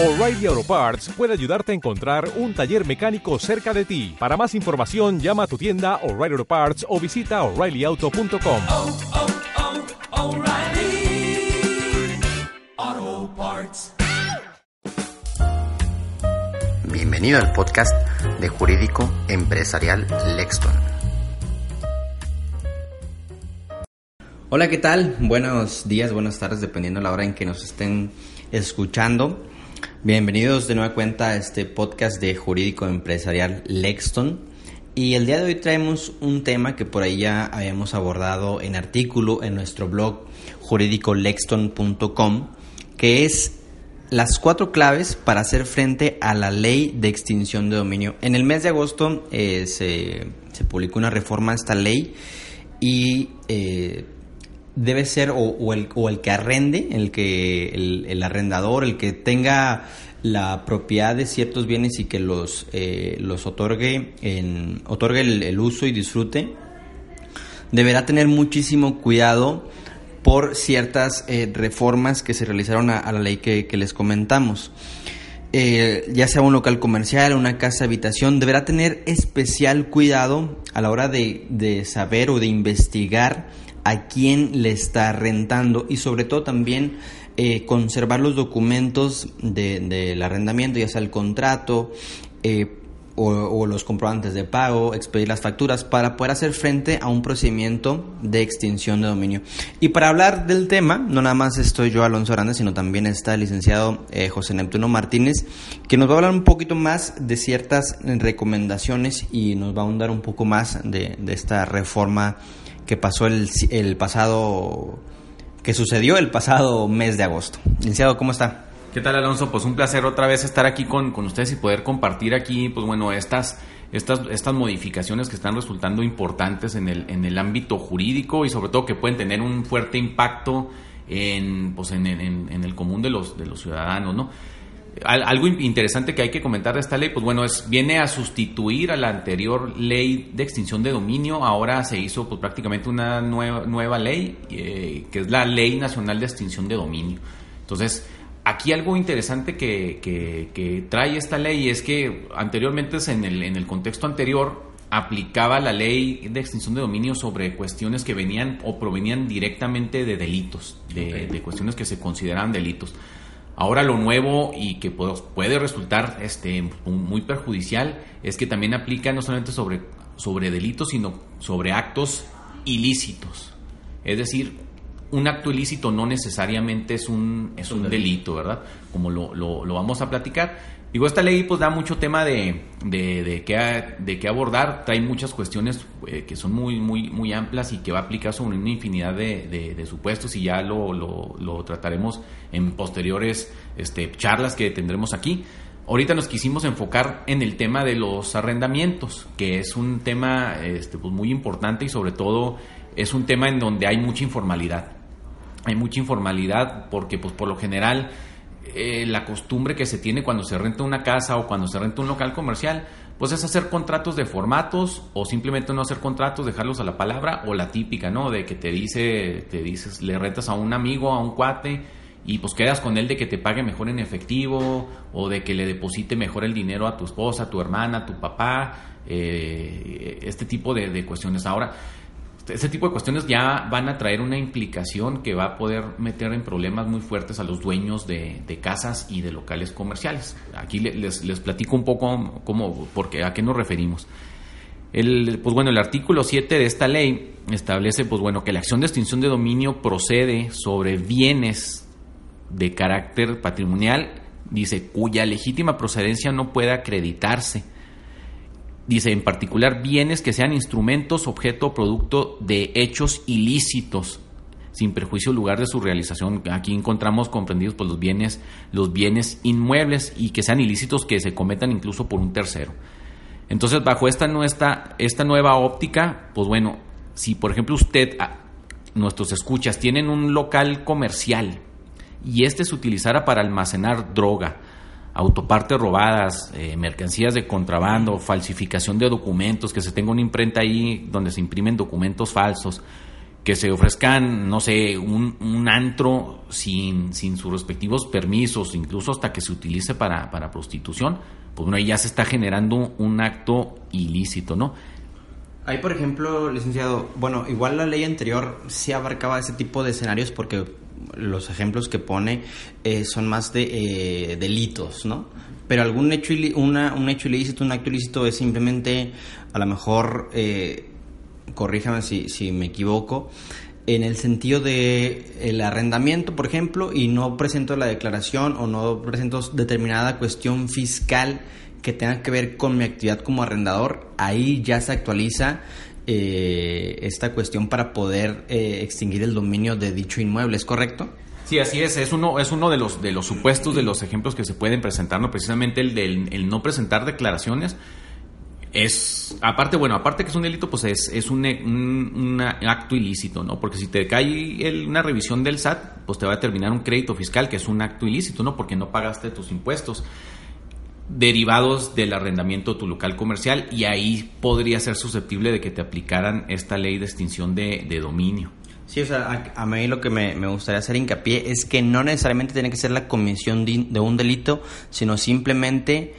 O'Reilly Auto Parts puede ayudarte a encontrar un taller mecánico cerca de ti. Para más información, llama a tu tienda O'Reilly Auto Parts o visita oreillyauto.com. oh, oh, O'Reilly Auto Parts. Bienvenido al podcast de Jurídico Empresarial Lexton. Hola, ¿qué tal? Buenos días, buenas tardes, dependiendo de la hora en que nos estén escuchando. Bienvenidos de nueva cuenta a este podcast de Jurídico Empresarial Lexton. Y el día de hoy traemos un tema que por ahí ya habíamos abordado en artículo en nuestro blog juridicolexton.com, que es las cuatro claves para hacer frente a la ley de extinción de dominio. En el mes de agosto eh, se, se, publicó una reforma a esta ley y eh, debe ser o, el, o, el, que arrende, el que el, arrendador, el que tenga la propiedad de ciertos bienes y que los, eh, los otorgue, otorgue el, uso y disfrute, deberá tener muchísimo cuidado por ciertas eh, reformas que se realizaron a, la ley que, que les comentamos. Eh, ya sea un local comercial, una casa habitación, deberá tener especial cuidado a la hora de, de, saber o de investigar a quién le está rentando y sobre todo también eh, conservar los documentos del de, arrendamiento, ya sea el contrato, eh, o, los comprobantes de pago, expedir las facturas para poder hacer frente a un procedimiento de extinción de dominio. Y para hablar del tema, no nada más estoy yo, Alonso Aranda, sino también está el licenciado eh, José Neptuno Martínez, que nos va a hablar un poquito más de ciertas recomendaciones y nos va a ahondar un poco más de esta reforma que pasó el, el pasado, que sucedió el pasado mes de agosto. Licenciado, ¿cómo está? ¿Qué tal, Alonso? Pues un placer otra vez estar aquí con, con ustedes y poder compartir aquí, pues bueno, estas, estas, estas modificaciones que están resultando importantes en el, en el ámbito jurídico y sobre todo que pueden tener un fuerte impacto en, pues en, en, en el común de los, de los ciudadanos, ¿no? Algo interesante que hay que comentar de esta ley, pues bueno, es viene a sustituir a la anterior ley de extinción de dominio. Ahora se hizo pues, prácticamente una nueva, nueva ley, eh, que es la Ley Nacional de Extinción de Dominio. Entonces, Aquí algo interesante que, que, que, trae esta ley es que anteriormente, en el, en el contexto anterior, aplicaba la ley de extinción de dominio sobre cuestiones que venían o provenían directamente de delitos, de, okay. de cuestiones que se consideraban delitos. Ahora lo nuevo y que puede resultar este, muy perjudicial es que también aplica no solamente sobre, sobre delitos, sino sobre actos ilícitos. Es decir, un acto ilícito no necesariamente es un, es un delito, ¿verdad? Como lo, lo, lo, vamos a platicar. Digo, esta ley pues da mucho tema de, de, de, qué, de qué abordar, trae muchas cuestiones eh, que son muy, muy, muy amplias y que va a aplicar sobre una infinidad de, de, supuestos y ya lo, lo, lo, trataremos en posteriores este, charlas que tendremos aquí. Ahorita nos quisimos enfocar en el tema de los arrendamientos, que es un tema este, pues muy importante y sobre todo es un tema en donde hay mucha informalidad hay mucha informalidad porque pues por lo general eh, la costumbre que se tiene cuando se renta una casa o cuando se renta un local comercial pues es hacer contratos de formatos o simplemente no hacer contratos, dejarlos a la palabra o la típica, ¿no? De que te dice, te dices, le rentas a un amigo, a un cuate y pues quedas con él de que te pague mejor en efectivo o de que le deposite mejor el dinero a tu esposa, a tu hermana, a tu papá, eh, este tipo de, de cuestiones. Ahora, ese tipo de cuestiones ya van a traer una implicación que va a poder meter en problemas muy fuertes a los dueños de, casas y de locales comerciales. Aquí les, platico un poco cómo, porque, a qué nos referimos. El, pues bueno, el artículo 7 de esta ley establece pues bueno, que la acción de extinción de dominio procede sobre bienes de carácter patrimonial, dice, cuya legítima procedencia no puede acreditarse dice en particular bienes que sean instrumentos, objeto o producto de hechos ilícitos sin perjuicio lugar de su realización. Aquí encontramos comprendidos pues, los bienes, los bienes inmuebles y que sean ilícitos que se cometan incluso por un tercero. Entonces, bajo esta, nuestra, esta nueva óptica, pues bueno, si por ejemplo usted, nuestros escuchas, tienen un local comercial y este se utilizara para almacenar droga, autopartes robadas, eh, mercancías de contrabando, falsificación de documentos, que se tenga una imprenta ahí donde se imprimen documentos falsos, que se ofrezcan, no sé, un, antro sin, sin sus respectivos permisos, incluso hasta que se utilice para, para prostitución, pues bueno, ahí ya se está generando un acto ilícito, ¿no? Ahí, por ejemplo, licenciado, bueno, igual la ley anterior sí abarcaba ese tipo de escenarios porque los ejemplos que pone eh, son más de eh, delitos, ¿no? Pero algún hecho, una, un hecho ilícito, un acto ilícito es simplemente, a lo mejor, eh, corríjame si, si me equivoco, en el sentido de el arrendamiento, por ejemplo, y no presento la declaración o no presento determinada cuestión fiscal que tenga que ver con mi actividad como arrendador, ahí ya se actualiza eh, esta cuestión para poder eh, extinguir el dominio de dicho inmueble, ¿es correcto? Sí, así es. Es uno, es uno de los de los supuestos, de los ejemplos que se pueden presentar, ¿no? Precisamente el del el no presentar declaraciones. Es, aparte, bueno, aparte que es un delito, pues es, es un, un- un acto ilícito, ¿no? Porque si te cae el- una revisión del SAT, pues te va a determinar un crédito fiscal, que es un acto ilícito, ¿no? Porque no pagaste tus impuestos derivados del arrendamiento de tu local comercial y ahí podría ser susceptible de que te aplicaran esta ley de extinción de, de dominio. Sí, o sea, a, a mí lo que me, me gustaría hacer hincapié es que no necesariamente tiene que ser la comisión de, de un delito, sino simplemente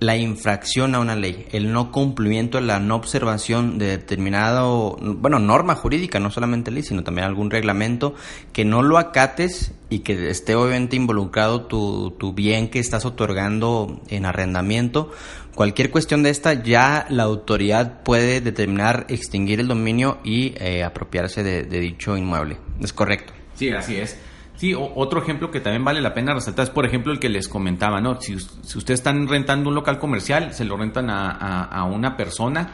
la infracción a una ley, el no cumplimiento, la no observación de determinado, bueno, norma jurídica, no solamente ley, sino también algún reglamento, que no lo acates y que esté obviamente involucrado tu, tu bien que estás otorgando en arrendamiento. Cualquier cuestión de esta, ya la autoridad puede determinar extinguir el dominio y eh, apropiarse de, de dicho inmueble. ¿Es correcto? Sí, así es. Sí, otro ejemplo que también vale la pena resaltar es, por ejemplo, el que les comentaba, ¿no? Si, si ustedes están rentando un local comercial, se lo rentan a, a- una persona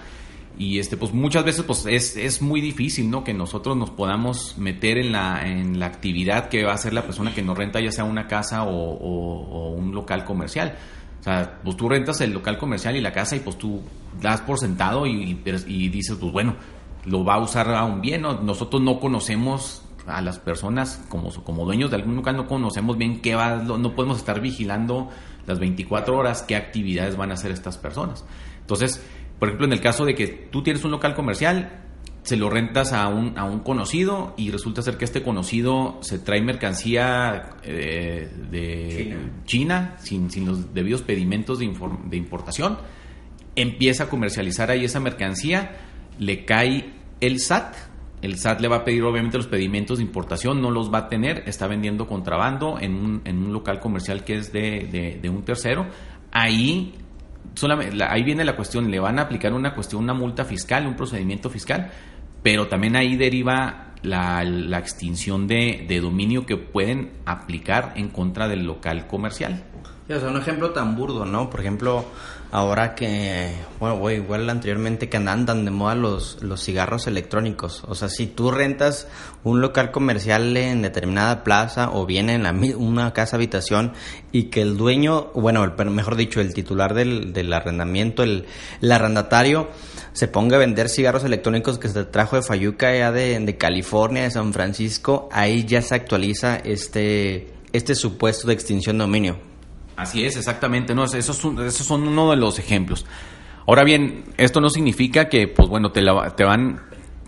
y, este, pues muchas veces, pues es, es muy difícil, ¿no? Que nosotros nos podamos meter en la, en la actividad que va a hacer la persona que nos renta, ya sea una casa o, o- un local comercial. O sea, pues tú rentas el local comercial y la casa y pues tú das por sentado y, y- y dices, pues bueno, lo va a usar a un bien, ¿no? Nosotros no conocemos a las personas como, como dueños de algún local, no conocemos bien qué va, no podemos estar vigilando las 24 horas qué actividades van a hacer estas personas. Entonces, por ejemplo, en el caso de que tú tienes un local comercial, se lo rentas a un, a un conocido y resulta ser que este conocido se trae mercancía eh, de China. China, sin, sin los debidos pedimentos de, inform- de importación, empieza a comercializar ahí esa mercancía, le cae el SAT, el SAT le va a pedir obviamente los pedimentos de importación, no los va a tener, está vendiendo contrabando en un, local comercial que es de, un tercero, ahí solamente, la- ahí viene la cuestión, le van a aplicar una cuestión, una multa fiscal, un procedimiento fiscal, pero también ahí deriva la, la extinción de, de dominio que pueden aplicar en contra del local comercial. O sea, un ejemplo tan burdo, ¿no? Por ejemplo, ahora que, bueno, güey, igual anteriormente que andan de moda los, los cigarros electrónicos. O sea, si tú rentas un local comercial en determinada plaza o bien en la, una casa habitación y que el dueño, bueno, el, mejor dicho, el titular del, del arrendamiento, el, el arrendatario, se ponga a vender cigarros electrónicos que se trajo de Fayuca, ya de, de California, de San Francisco, ahí ya se actualiza este, este supuesto de extinción de dominio. Así es, exactamente. No, esos, son, esos son uno de los ejemplos. Ahora bien, esto no significa que, pues bueno, te, la- te van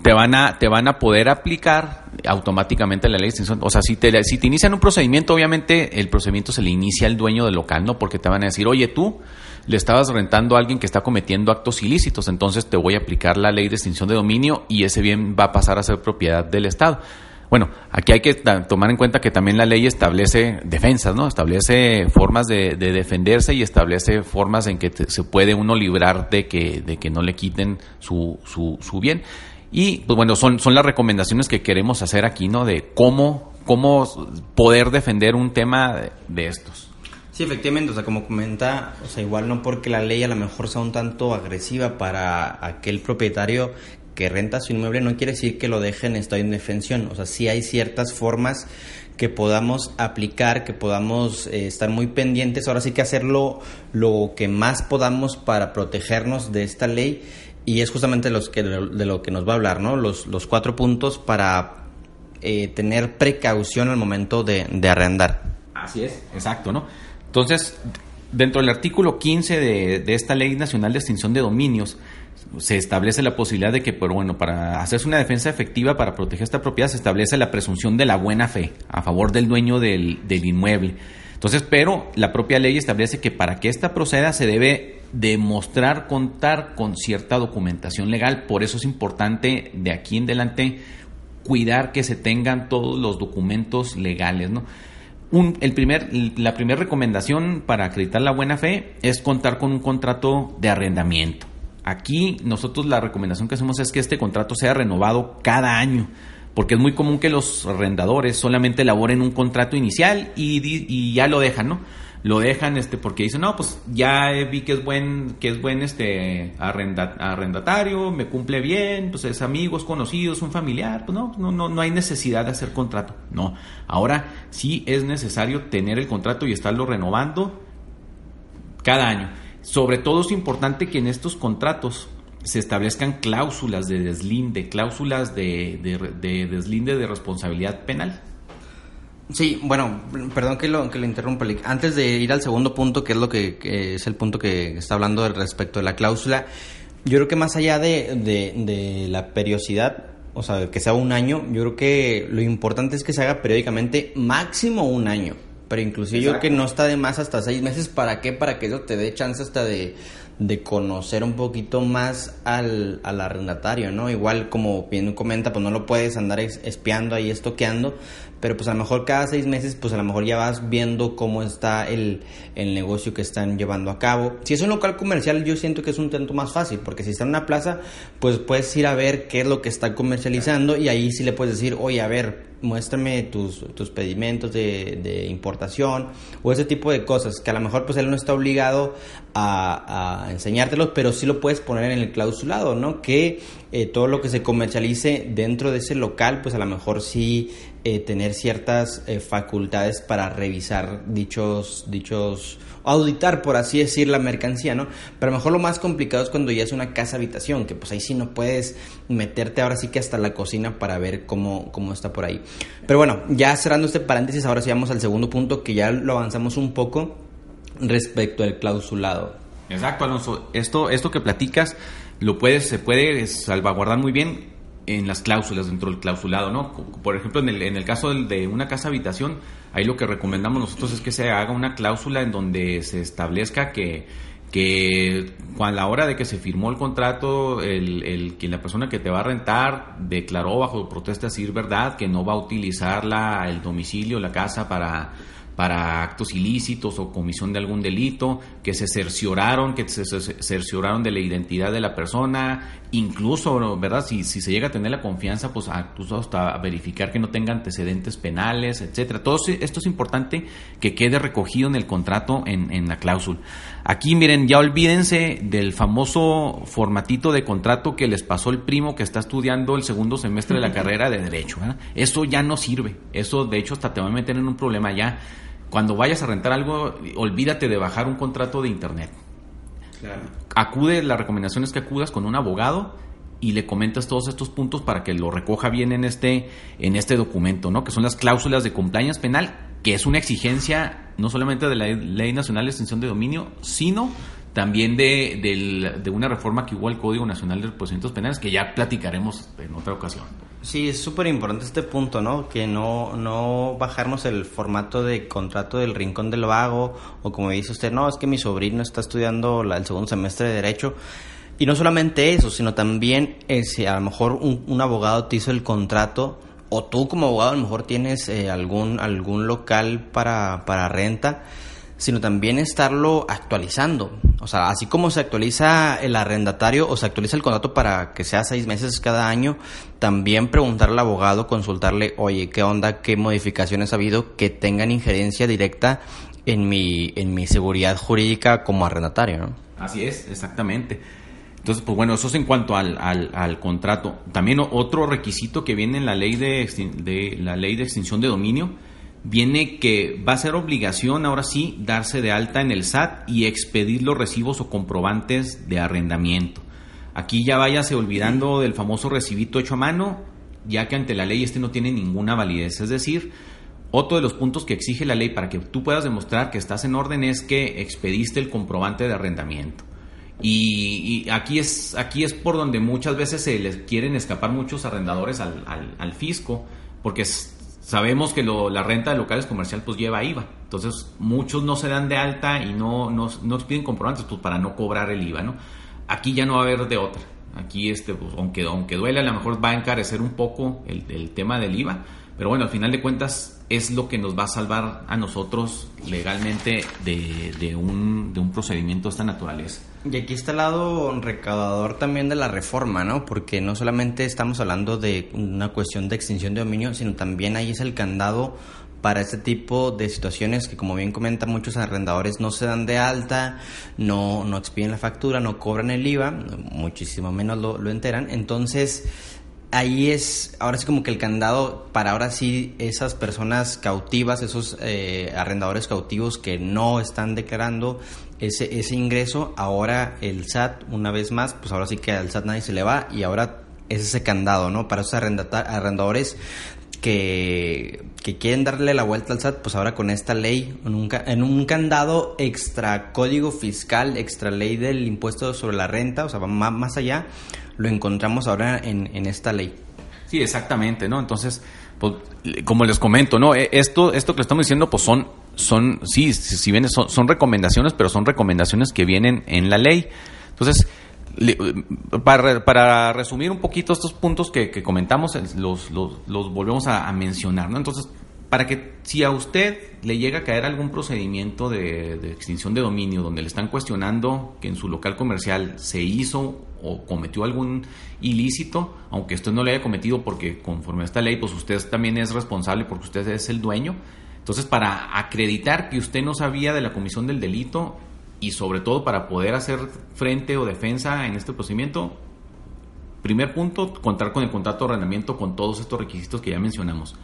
te van a te van a poder aplicar automáticamente la ley de extinción. O sea, si te si te inician un procedimiento, obviamente el procedimiento se le inicia al dueño del local, ¿no? Porque te van a decir, oye, tú le estabas rentando a alguien que está cometiendo actos ilícitos, entonces te voy a aplicar la ley de extinción de dominio y ese bien va a pasar a ser propiedad del Estado. Bueno, aquí hay que tomar en cuenta que también la ley establece defensas, ¿no? Establece formas de, de defenderse y establece formas en que se puede uno librar de que, de que no le quiten su, su, su bien. Y, pues bueno, son, son las recomendaciones que queremos hacer aquí, ¿no? De cómo, cómo poder defender un tema de, de estos. Sí, efectivamente, o sea, como comenta, o sea, igual no porque la ley a lo mejor sea un tanto agresiva para aquel propietario que renta su inmueble, no quiere decir que lo deje en estado de indefensión, o sea, sí hay ciertas formas que podamos aplicar, que podamos eh, estar muy pendientes, ahora sí que hacerlo lo que más podamos para protegernos de esta ley y es justamente los que, de lo que nos va a hablar, ¿no? Los, los cuatro puntos para eh, tener precaución al momento de, de arrendar. Así es. Exacto, ¿no? Entonces, dentro del artículo 15 de, de esta Ley Nacional de Extinción de Dominios, se establece la posibilidad de que, pero bueno, para hacerse una defensa efectiva para proteger esta propiedad se establece la presunción de la buena fe a favor del dueño del, inmueble. Entonces, pero la propia ley establece que para que esta proceda se debe demostrar contar con cierta documentación legal. Por eso es importante de aquí en adelante cuidar que se tengan todos los documentos legales, ¿no? Un, el primer, la primera recomendación para acreditar la buena fe es contar con un contrato de arrendamiento. Aquí nosotros la recomendación que hacemos es que este contrato sea renovado cada año, porque es muy común que los arrendadores solamente elaboren un contrato inicial y, ya lo dejan, ¿no? Lo dejan este porque dicen, no, pues ya vi que es buen, que es buen este arrenda- arrendatario, me cumple bien, pues es amigo, es conocido, es un familiar, pues no, no, no, no hay necesidad de hacer contrato. No, ahora sí es necesario tener el contrato y estarlo renovando cada año. Sobre todo es importante que en estos contratos se establezcan cláusulas de deslinde, cláusulas de, de- de deslinde de responsabilidad penal. Sí, bueno, perdón que lo, que lo interrumpa. Antes de ir al segundo punto, que es lo que, es el punto que está hablando respecto de la cláusula, yo creo que más allá de, de, de la periodicidad, o sea, que sea un año, yo creo que lo importante es que se haga periódicamente, máximo un año. Pero inclusive yo creo que no está de más hasta seis meses. ¿Para qué? Para que eso te dé chance hasta de, de conocer un poquito más al, al arrendatario, ¿no? Igual como bien comenta, pues no lo puedes andar espiando ahí, estoqueando, pero pues a lo mejor cada seis meses, pues a lo mejor ya vas viendo cómo está el, el negocio que están llevando a cabo. Si es un local comercial, yo siento que es un tanto más fácil, porque si está en una plaza, pues puedes ir a ver qué es lo que está comercializando y ahí sí le puedes decir, oye, a ver, muéstrame tus, tus pedimentos de, importación o ese tipo de cosas, que a lo mejor pues él no está obligado a, a enseñártelos, pero sí lo puedes poner en el clausulado, ¿no? Que eh, todo lo que se comercialice dentro de ese local, pues a lo mejor sí eh, tener ciertas eh, facultades para revisar dichos, dichos, auditar, por así decir, la mercancía, ¿no? Pero a lo mejor lo más complicado es cuando ya es una casa habitación, que pues ahí sí no puedes meterte ahora sí que hasta la cocina para ver cómo, cómo está por ahí. Pero bueno, ya cerrando este paréntesis, ahora sí vamos al segundo punto, que ya lo avanzamos un poco respecto al clausulado. Exacto, Alonso. Esto, esto que platicas lo puedes, se puede salvaguardar muy bien en las cláusulas dentro del clausulado, ¿no? Por ejemplo, en el, en el caso de una casa habitación, ahí lo que recomendamos nosotros es que se haga una cláusula en donde se establezca que que a la hora de que se firmó el contrato, el, el, que la persona que te va a rentar declaró bajo protesta decir verdad que no va a utilizar la, el domicilio, la casa para para actos ilícitos o comisión de algún delito, que se cercioraron, que se cercioraron de la identidad de la persona, incluso, ¿verdad? Si, si se llega a tener la confianza, pues a- incluso hasta verificar que no tenga antecedentes penales, etcétera. Todo esto es importante que quede recogido en el contrato, en, en la cláusula. Aquí, miren, ya olvídense del famoso formatito de contrato que les pasó el primo que está estudiando el segundo semestre de la carrera de Derecho. ¿verdad? Eso ya no sirve. Eso, de hecho, hasta te va a meter en un problema ya. Cuando vayas a rentar algo, olvídate de bajar un contrato de internet. Acude, la recomendación es que acudas con un abogado y le comentas todos estos puntos para que lo recoja bien en este, en este documento, ¿no? Que son las cláusulas de compliance penal, que es una exigencia no solamente de la Ley Nacional de Extinción de Dominio, sino también de, del- de una reforma que hubo al Código Nacional de Procedimientos Penales, que ya platicaremos en otra ocasión. Sí, es súper importante este punto, ¿no? Que no, no bajarnos el formato de contrato del rincón del vago o como dice usted, no, es que mi sobrino está estudiando la- el segundo semestre de Derecho. Y no solamente eso, sino también eh, si a lo mejor un, abogado te hizo el contrato o tú como abogado a lo mejor tienes eh, algún, algún local para, para renta, sino también estarlo actualizando. O sea, así como se actualiza el arrendatario o se actualiza el contrato para que sea seis meses cada año, también preguntarle al abogado, consultarle, oye, ¿qué onda? ¿Qué modificaciones ha habido que tengan injerencia directa en mi, en mi seguridad jurídica como arrendatario? ¿no? Así es, exactamente. Entonces, pues bueno, eso es en cuanto al, al, al contrato. También otro requisito que viene en la ley de, de la ley de extinción de dominio viene que va a ser obligación ahora sí darse de alta en el SAT y expedir los recibos o comprobantes de arrendamiento. Aquí ya váyase olvidando del famoso recibito hecho a mano, ya que ante la ley este no tiene ninguna validez. Es decir, otro de los puntos que exige la ley para que tú puedas demostrar que estás en orden es que expediste el comprobante de arrendamiento. Y, aquí, es, aquí es por donde muchas veces se les quieren escapar muchos arrendadores al, al, al fisco, porque es- sabemos que lo- la renta de locales comercial pues lleva IVA. Entonces muchos no se dan de alta y no, no, no piden comprobantes pues, para no cobrar el IVA. ¿no? Aquí ya no va a haber de otra. Aquí, este, pues, aunque, aunque duele, a lo mejor va a encarecer un poco el, el tema del IVA. Pero bueno, al final de cuentas es lo que nos va a salvar a nosotros legalmente de, de un, de un procedimiento de esta naturaleza. Y aquí está el lado recaudador también de la reforma, ¿no? Porque no solamente estamos hablando de una cuestión de extinción de dominio, sino también ahí es el candado para este tipo de situaciones que, como bien comenta, muchos arrendadores no se dan de alta, no, no expiden la factura, no cobran el IVA, muchísimo menos lo, lo enteran. Entonces, ahí es, ahora sí como que el candado para ahora sí esas personas cautivas, esos eh, arrendadores cautivos que no están declarando ese, ese ingreso, ahora el SAT, una vez más, pues ahora sí que al SAT nadie se le va y ahora es ese candado, ¿no? Para esos arrendadores que, que quieren darle la vuelta al SAT, pues ahora con esta ley, en un, candado extra código fiscal, extra ley del impuesto sobre la renta, o sea, va má- más allá, lo encontramos ahora en, en esta ley. Sí, exactamente, ¿no? Entonces, pues, como les comento, ¿no? E- Esto, esto que le estamos diciendo, pues son, son, sí, si bien son, son recomendaciones, pero son recomendaciones que vienen en la ley. Entonces, para, para resumir un poquito estos puntos que, comentamos, los, los, los volvemos a, a mencionar, ¿no? Entonces, para que si a usted le llega a caer algún procedimiento de, de extinción de dominio donde le están cuestionando que en su local comercial se hizo o cometió algún ilícito, aunque usted no lo haya cometido porque conforme a esta ley, pues usted también es responsable porque usted es el dueño. Entonces, para acreditar que usted no sabía de la comisión del delito y sobre todo para poder hacer frente o defensa en este procedimiento, primer punto, contar con el contrato de arrendamiento con todos estos requisitos que ya mencionamos.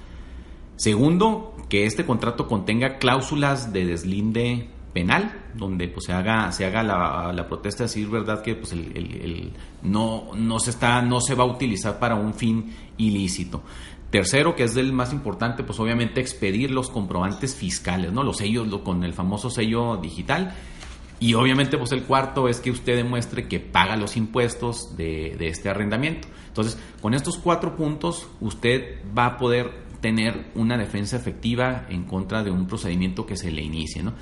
Segundo, que este contrato contenga cláusulas de deslinde penal, donde pues se haga, se haga la, protesta, decir verdad que pues el, no, no se está, no se va a utilizar para un fin ilícito. Tercero, que es el más importante, pues obviamente expedir los comprobantes fiscales, ¿no? Los sellos, lo- con el famoso sello digital. Y obviamente, pues el cuarto es que usted demuestre que paga los impuestos de, este arrendamiento. Entonces, con estos cuatro puntos, usted va a poder tener una defensa efectiva en contra de un procedimiento que se le inicie, ¿no?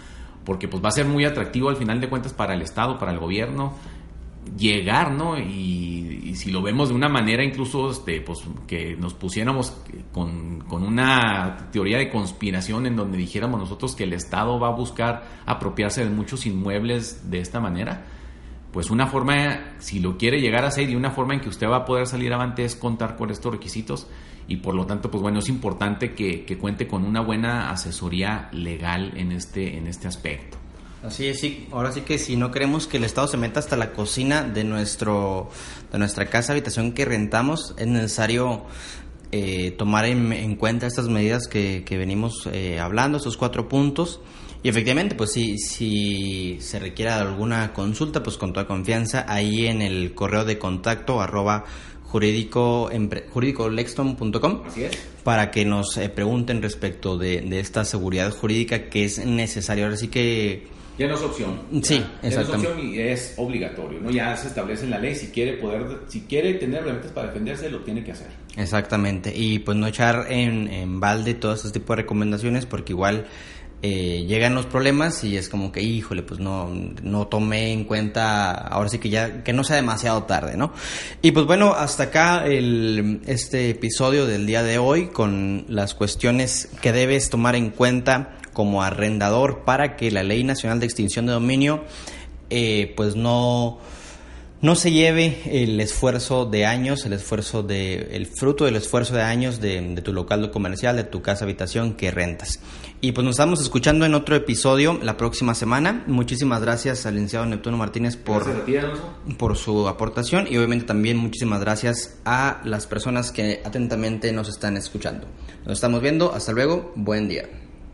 Porque pues va a ser muy atractivo al final de cuentas para el Estado, para el gobierno, llegar, ¿no? Y, si lo vemos de una manera incluso, este, pues que nos pusiéramos con, con una teoría de conspiración en donde dijéramos nosotros que el Estado va a buscar apropiarse de muchos inmuebles de esta manera, pues una forma, si lo quiere llegar a hacer y una forma en que usted va a poder salir avante es contar con estos requisitos y por lo tanto, pues bueno, es importante que, que cuente con una buena asesoría legal en este, en este aspecto. Así es, sí. Ahora sí que si no queremos que el Estado se meta hasta la cocina de nuestro de nuestra casa habitación que rentamos, es necesario eh, tomar en, en cuenta estas medidas que, que venimos eh, hablando, estos cuatro puntos. Y efectivamente, pues si, si se requiere alguna consulta, pues con toda confianza, ahí en el correo de contacto arroba jurídico, es. para que nos eh, pregunten respecto de, de esta seguridad jurídica que es necesaria. Ahora sí que Ya no es opción. Sí, Ya no es opción y es obligatorio, ¿no? Ya se establece en la ley si quiere poder, si quiere tener elementos para defenderse, lo tiene que hacer. Exactamente, y pues no echar en, en balde todo este tipo de recomendaciones porque igual eh, llegan los problemas y es como que, híjole, pues no, no tomé en cuenta, ahora sí que ya, que no sea demasiado tarde, ¿no? Y pues bueno, hasta acá el, este episodio del día de hoy con las cuestiones que debes tomar en cuenta como arrendador para que la Ley Nacional de Extinción de Dominio eh, pues no no se lleve el esfuerzo de años, el esfuerzo de, el fruto del esfuerzo de años de, de tu local comercial, de tu casa habitación que rentas. Y pues nos estamos escuchando en otro episodio la próxima semana. Muchísimas gracias al licenciado Neptuno Martínez por, ti, por su aportación y obviamente también muchísimas gracias a las personas que atentamente nos están escuchando. Nos estamos viendo, hasta luego, buen día.